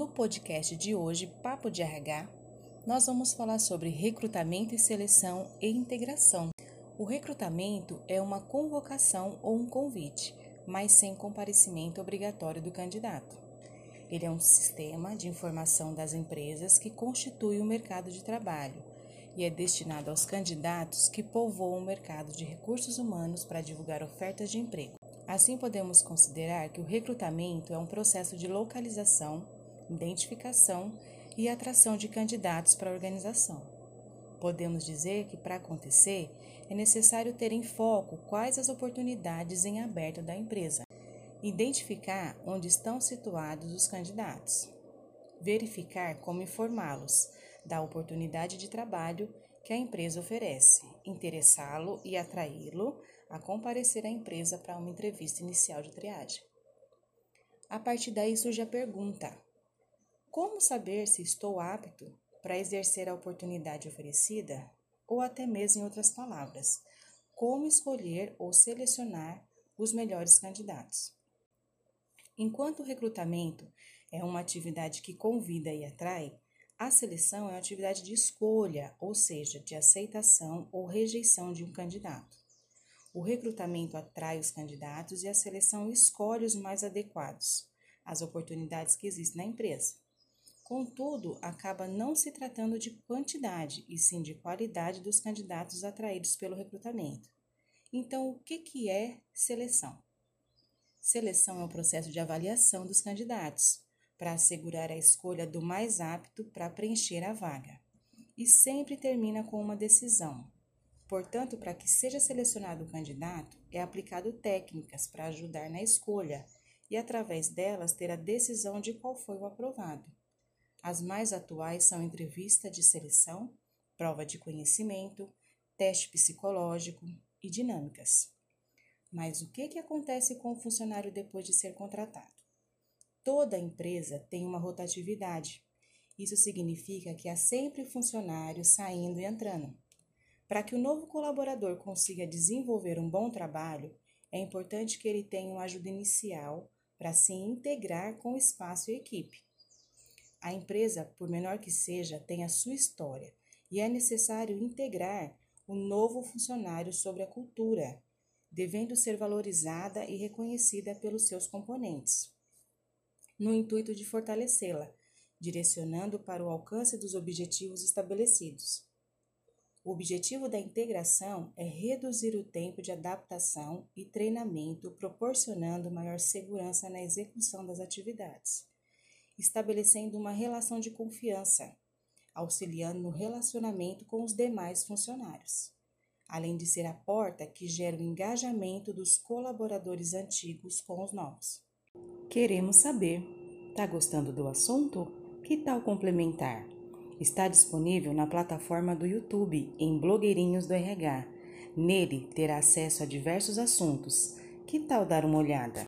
No podcast de hoje, Papo de RH, nós vamos falar sobre recrutamento e seleção e integração. O recrutamento é uma convocação ou um convite, mas sem comparecimento obrigatório do candidato. Ele é um sistema de informação das empresas que constitui o mercado de trabalho e é destinado aos candidatos que povoam o mercado de recursos humanos para divulgar ofertas de emprego. Assim, podemos considerar que o recrutamento é um processo de localização, identificação e atração de candidatos para a organização. Podemos dizer que, para acontecer, é necessário ter em foco quais as oportunidades em aberto da empresa, identificar onde estão situados os candidatos, verificar como informá-los da oportunidade de trabalho que a empresa oferece, interessá-lo e atraí-lo a comparecer à empresa para uma entrevista inicial de triagem. A partir daí surge a pergunta: como saber se estou apto para exercer a oportunidade oferecida? Ou até mesmo em outras palavras, como escolher ou selecionar os melhores candidatos? Enquanto o recrutamento é uma atividade que convida e atrai, a seleção é uma atividade de escolha, ou seja, de aceitação ou rejeição de um candidato. O recrutamento atrai os candidatos e a seleção escolhe os mais adequados, as oportunidades que existem na empresa. Contudo, acaba não se tratando de quantidade, e sim de qualidade dos candidatos atraídos pelo recrutamento. Então, o que, que é seleção? Seleção é o processo de avaliação dos candidatos, para assegurar a escolha do mais apto para preencher a vaga. E sempre termina com uma decisão. Portanto, para que seja selecionado o candidato, é aplicado técnicas para ajudar na escolha e, através delas, ter a decisão de qual foi o aprovado. As mais atuais são entrevista de seleção, prova de conhecimento, teste psicológico e dinâmicas. Mas o que, que acontece com o funcionário depois de ser contratado? Toda empresa tem uma rotatividade. Isso significa que há sempre funcionários saindo e entrando. Para que o novo colaborador consiga desenvolver um bom trabalho, é importante que ele tenha uma ajuda inicial para se integrar com o espaço e equipe. A empresa, por menor que seja, tem a sua história e é necessário integrar o novo funcionário sobre a cultura, devendo ser valorizada e reconhecida pelos seus componentes no intuito de fortalecê-la, direcionando para o alcance dos objetivos estabelecidos. O objetivo da integração é reduzir o tempo de adaptação e treinamento, proporcionando maior segurança na execução das atividades, estabelecendo uma relação de confiança, auxiliando no relacionamento com os demais funcionários, além de ser a porta que gera o engajamento dos colaboradores antigos com os novos. Queremos saber. Tá gostando do assunto? Que tal complementar? Está disponível na plataforma do YouTube em Blogueirinhos do RH. Nele terá acesso a diversos assuntos. Que tal dar uma olhada?